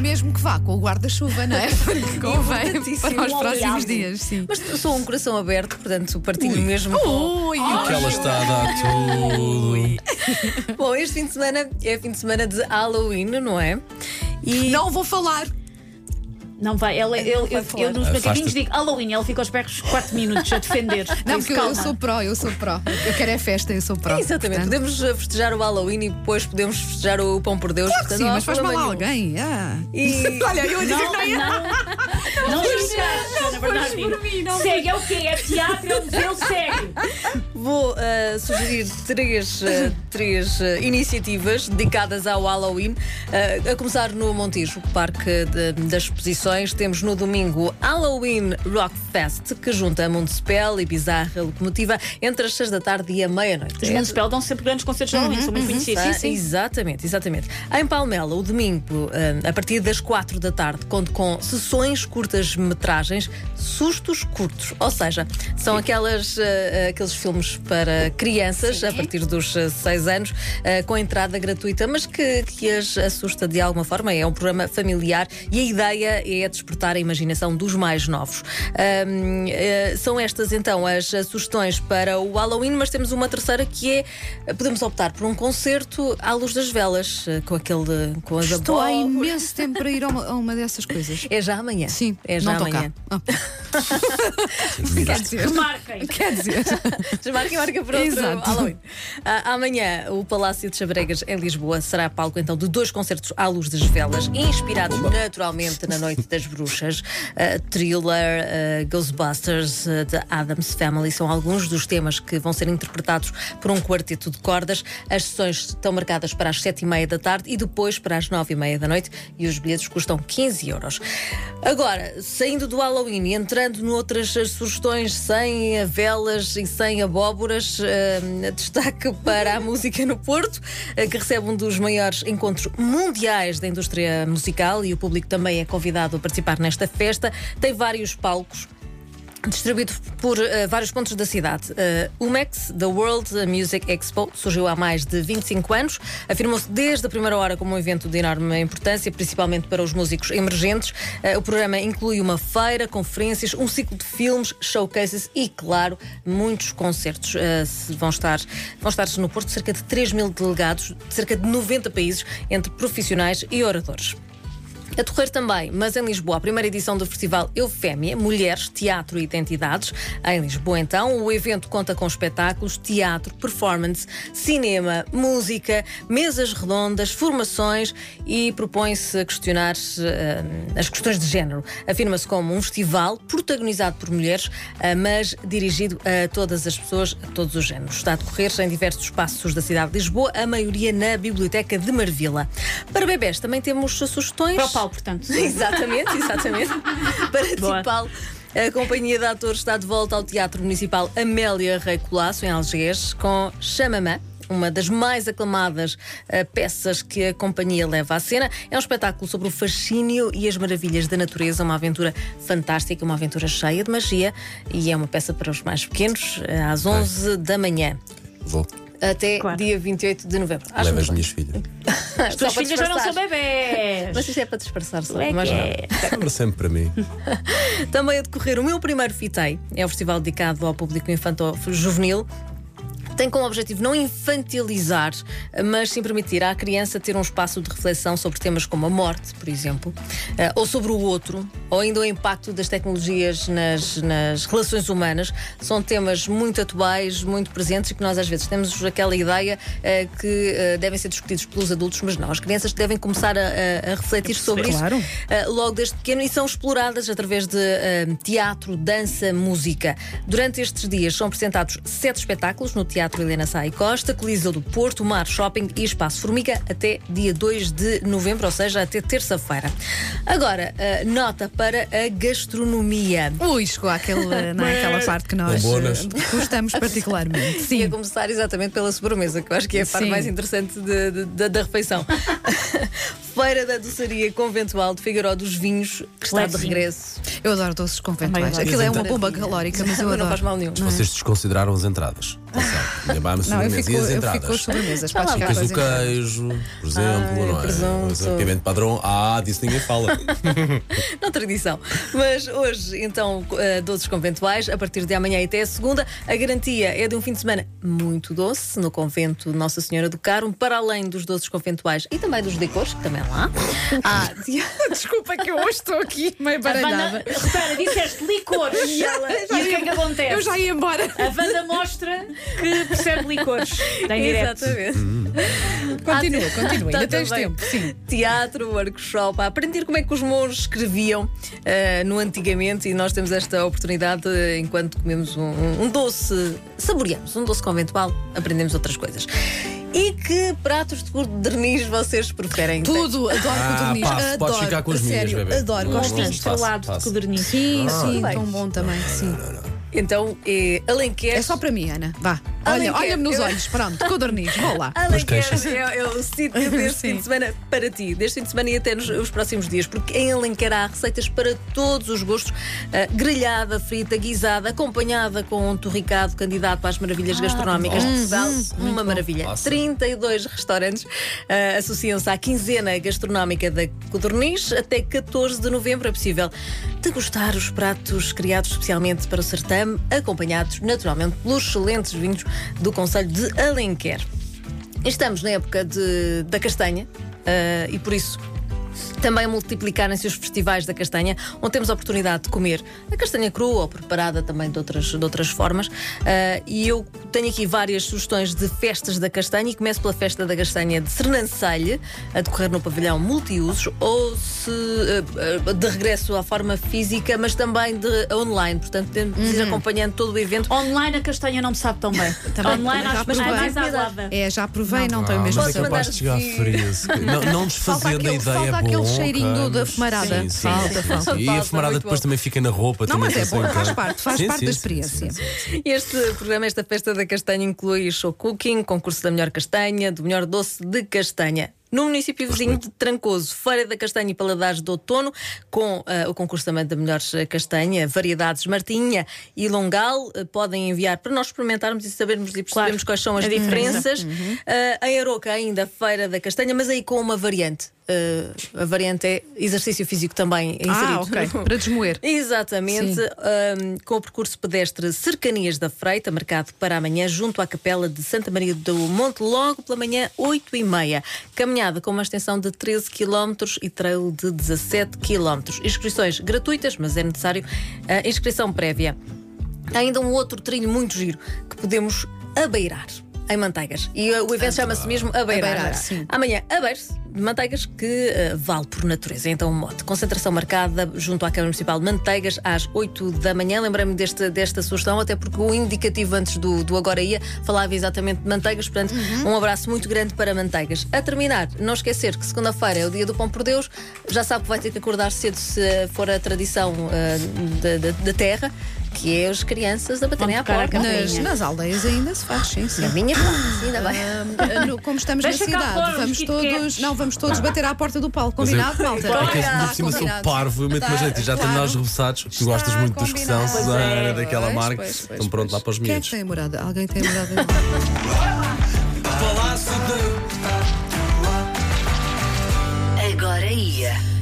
Mesmo que vá com o guarda-chuva, não é? Porque convém para os próximos dias, sim. Mas sou um coração aberto, portanto partilho mesmo com. Ui, Que ela está a dar tudo. Bom, este fim de semana é fim de semana de Halloween, não é? E não vou falar. Não vai, ela, eu, eu, falar. eu nos macaquinhos digo Halloween, ela fica aos berros 4 minutos a defender. Não, porque eu, eu sou pró, eu sou pró. Eu quero é festa, eu sou pró. Exatamente, Portanto, podemos uh, festejar o Halloween e depois podemos festejar o Pão por Deus. Claro portanto, sim, não mas faz mal a alguém. Ah. E Olha, eu ia dizer Não, que não ia. não, não, julgar, Joana Bernardino. Segue, é o quê? É teatro, é museu, segue. Vou uh, sugerir três, uh, três uh, iniciativas dedicadas ao Halloween. A começar no Montijo, Parque de- das Exposições. Temos no domingo Halloween Rock Fest, que junta Municipal e Bizarra Locomotiva entre as 6 da tarde e a meia-noite. Os Municipal dão sempre grandes concertos de Halloween, são muito conhecidos. Ah, Exatamente, exatamente. Em Palmela, o domingo, a partir das 4 da tarde, conto com sessões curtas-metragens, sustos curtos. Ou seja, são aquelas, aqueles filmes para crianças, a partir dos 6 anos, ah, com entrada gratuita, mas que, que as assusta de alguma forma. É um programa familiar e a ideia é despertar a imaginação dos mais novos. Eh, são estas então as eh, sugestões para o Halloween, mas temos uma terceira que é eh, podemos optar por um concerto à luz das velas, eh, com aquele com as Estou há imenso tempo para ir a uma, a uma dessas coisas. É já amanhã. Sim, é já não amanhã. Quer dizer, Marquem. quer dizer. Desmarque e marca para outro Exato. Halloween. Ah, amanhã, o Palácio de Chabregas, em Lisboa, será palco então de dois concertos à luz das velas, inspirados naturalmente na Noite das Bruxas. Ah, thriller, ah, Ghostbusters, ah, The Adams Family são alguns dos temas que vão ser interpretados por um quarteto de cordas. As sessões estão marcadas para as sete e meia da tarde e depois para as nove e meia da noite e os bilhetes custam 15 euros. Agora, saindo do Halloween e entrando noutras eh, sugestões sem velas e sem abóboras, eh, destaque para a música no Porto, eh, que recebe um dos maiores encontros mundiais da indústria musical e o público também é convidado a participar nesta festa. Tem vários palcos distribuído por eh, vários pontos da cidade. Eh, o MEX, The World Music Expo, surgiu há mais de 25 anos. Afirmou-se desde a primeira hora como um evento de enorme importância, principalmente para os músicos emergentes. Eh, o programa inclui uma feira, conferências, um ciclo de filmes, showcases e, claro, muitos concertos. Se vão estar, vão estar no Porto cerca de 3 mil delegados de cerca de 90 países, entre profissionais e oradores. A decorrer também, mas em Lisboa, a primeira edição do Festival Eufémia, Mulheres, Teatro e Identidades. Em Lisboa, então, o evento conta com espetáculos, teatro, performance, cinema, música, mesas redondas, formações e propõe-se a questionar eh, as questões de género. Afirma-se como um festival protagonizado por mulheres, eh, mas dirigido a todas as pessoas, a todos os géneros. Está a decorrer em diversos espaços da cidade de Lisboa, a maioria na Biblioteca de Marvila. Para bebés também temos sugestões. Para portanto. Exatamente, exatamente. Para Boa. Tipal. A companhia de atores está de volta ao Teatro Municipal Amélia Rei Colasso, em Algés, com Chamamã. Uma das mais aclamadas eh, peças que a companhia leva à cena. É um espetáculo sobre o fascínio e as maravilhas da natureza, uma aventura fantástica, uma aventura cheia de magia. E é uma peça para os mais pequenos, eh, às 11 da manhã, Vou. Até Claro. dia 28 de novembro. Acho Leva as minhas filhas. As tuas filhas já não são bebés. Mas isso é para disfarçar só. É mas é. Lembra sempre para mim. Também a decorrer o meu primeiro FITEI, é o festival dedicado ao público infantil-juvenil. Tem como objetivo não infantilizar, mas sim permitir à criança ter um espaço de reflexão sobre temas como a morte, por exemplo, eh, ou sobre o outro, ou ainda o impacto das tecnologias nas, nas relações humanas. São temas muito atuais, muito presentes e que nós às vezes temos aquela ideia eh, que eh, devem ser discutidos pelos adultos, mas não. As crianças devem começar a, a- refletir sobre isso Claro. logo desde pequeno e são exploradas através de teatro, dança, música. Durante estes dias são apresentados sete espetáculos no Teatro Helena Sá e Costa, Coliseu do Porto, Mar Shopping e Espaço Formiga até dia 2 de novembro, ou seja, até terça-feira. Agora, uh, nota para a gastronomia. Ui, chegou àquele, não é, aquela parte que nós eh, gostamos particularmente. Ia Sim. começar exatamente pela sobremesa, que eu acho que é a parte Sim. mais interessante de- de- da- da refeição. Feira da Doçaria Conventual de Figueiró dos Vinhos, que está de regresso. Eu adoro doces conventuais. Aquilo é uma bomba calórica, mas eu Não adoro. faz mal nenhum. Vocês desconsideraram as entradas. Atenção. Ainda vai uma Não, eu sobremesa fico, e as eu fico entradas. as sobremesas. Tá lá, chegar Depois com o as queijo, por exemplo, Ai, não é? presunto. Pimento padrão. Ah, disso ninguém fala. Não tradição. Mas hoje, então, eh, doces conventuais, a partir de amanhã e até a segunda, a garantia é de um fim de semana muito doce no convento Nossa Senhora do Carmo, para além dos doces conventuais e também dos decores, que também lá. Há Desculpa que eu hoje estou aqui meio A Wanda, repara, disseste licores. E, o que é que acontece? Eu já ia embora. A Wanda mostra que percebe licores. Tem direto. Exatamente. Continua, continua. Tá Ainda tens também. tempo. Sim. Teatro, workshop, a aprender como é que os monges escreviam eh, no antigamente e nós temos esta oportunidade eh, enquanto comemos um, um doce, saboreamos um doce conventual, aprendemos outras coisas. E que pratos de codorniz vocês preferem? Tudo, adoro Ah, codorniz. pá, adoro. podes ficar com minhas, sério, bebê. Adoro, Não, gosto não, faço, Estrelado de codorniz. Sim, sim, bem. tão bom também. Sim. Então, é Alenquer. É só para mim, Ana. Vá. Olha, olha-me nos eu- olhos. Pronto, codorniz. Vou lá. Alenquer é, é o sítio deste fim de semana para ti, deste fim de semana e até nos os próximos dias, porque em Alenquer há receitas para todos os gostos: Ah, grelhada, frita, guisada, acompanhada com um torricado, candidato para as maravilhas gastronómicas de Portugal. Uma maravilha. Awesome. 32 restaurantes ah, associam-se à quinzena gastronómica da Codorniz. Até 14 de novembro é possível degustar os pratos criados especialmente para o certame, acompanhados naturalmente pelos excelentes vinhos do Conselho de Alenquer. Estamos na época de- da castanha ah, e por isso também multiplicarem-se os festivais da castanha, onde temos a oportunidade de comer a castanha crua ou preparada também de outras, de outras formas. Ah, e eu tenho aqui várias sugestões de festas da castanha e começo pela festa da castanha de Sernancelho, a decorrer no pavilhão multiusos, ou se ah, de regresso à forma física, mas também de online. Portanto, temos de ir acompanhando todo o evento. Online a castanha não me sabe tão bem. Também- Online também acho que é mais aguada. É, já provei, não, tenho Ah, mesmo mas é capaz de chegar se- Não, não Falta desfazendo a aquele- ideia boa. Aquele cheirinho do- da fumarada. sim, sim. Falta, falta. E a fumarada depois bom. também fica na roupa. Não, também mas é bom, faz parte, faz Sim, parte sim, da sim, experiência. sim, sim, sim. Este programa, esta festa da castanha, inclui show cooking, concurso da melhor castanha, do melhor doce de castanha. No município vizinho de Trancoso, Feira da Castanha e Paladares de Outono, com ah, o concurso também da melhor castanha, variedades Martinha e Longal, ah, podem enviar para nós experimentarmos e sabermos e percebermos Claro, quais são as diferenças. Ah, em Aroca, ainda Feira da Castanha, mas aí com uma variante. Ah, a variante é exercício físico também inserido. Ah, ok. Para desmoer. Exatamente, hum, com o percurso pedestre Cercanias da Freita, marcado para amanhã, junto à Capela de Santa Maria do Monte, logo pela manhã, 8 e meia. Caminhada com uma extensão de 13 km e trail de 17 km. Inscrições gratuitas, mas é necessário a inscrição prévia. Há ainda um outro trilho muito giro que podemos abeirar. Em Manteigas. E o evento chama-se mesmo Abeirar. Abeirar, sim. Amanhã, Abeiros de Manteigas, que uh, vale por natureza. Então, um mote. Concentração marcada junto à Câmara Municipal de Manteigas às 8 da manhã. Lembrei-me desta sugestão, até porque o indicativo antes do, do Agora Ia falava exatamente de Manteigas. Portanto, Uhum. um abraço muito grande para Manteigas. A terminar, não esquecer que segunda-feira é o dia do Pão por Deus. Já sabe que vai ter que acordar cedo se for a tradição uh, da, da- da terra, que é as crianças a baterem à porta. Nas, nas aldeias ainda se faz, sim, sim. Na minha porta, ainda bem. Ah, no- como estamos Deixa na cidade, vamos todos, não, vamos todos bater à porta do palco, combinado, malta? É que por cima sou parvo, eu meto-me a gente. E já claro. tenho nós repousados. Tu gostas muito dos que são. Susana, é. daquela Pois, marca. pois, pois, Estão pronto lá para os Quem é miúdos. que tem morada? Alguém tem morada? Palácio de. Agora ia.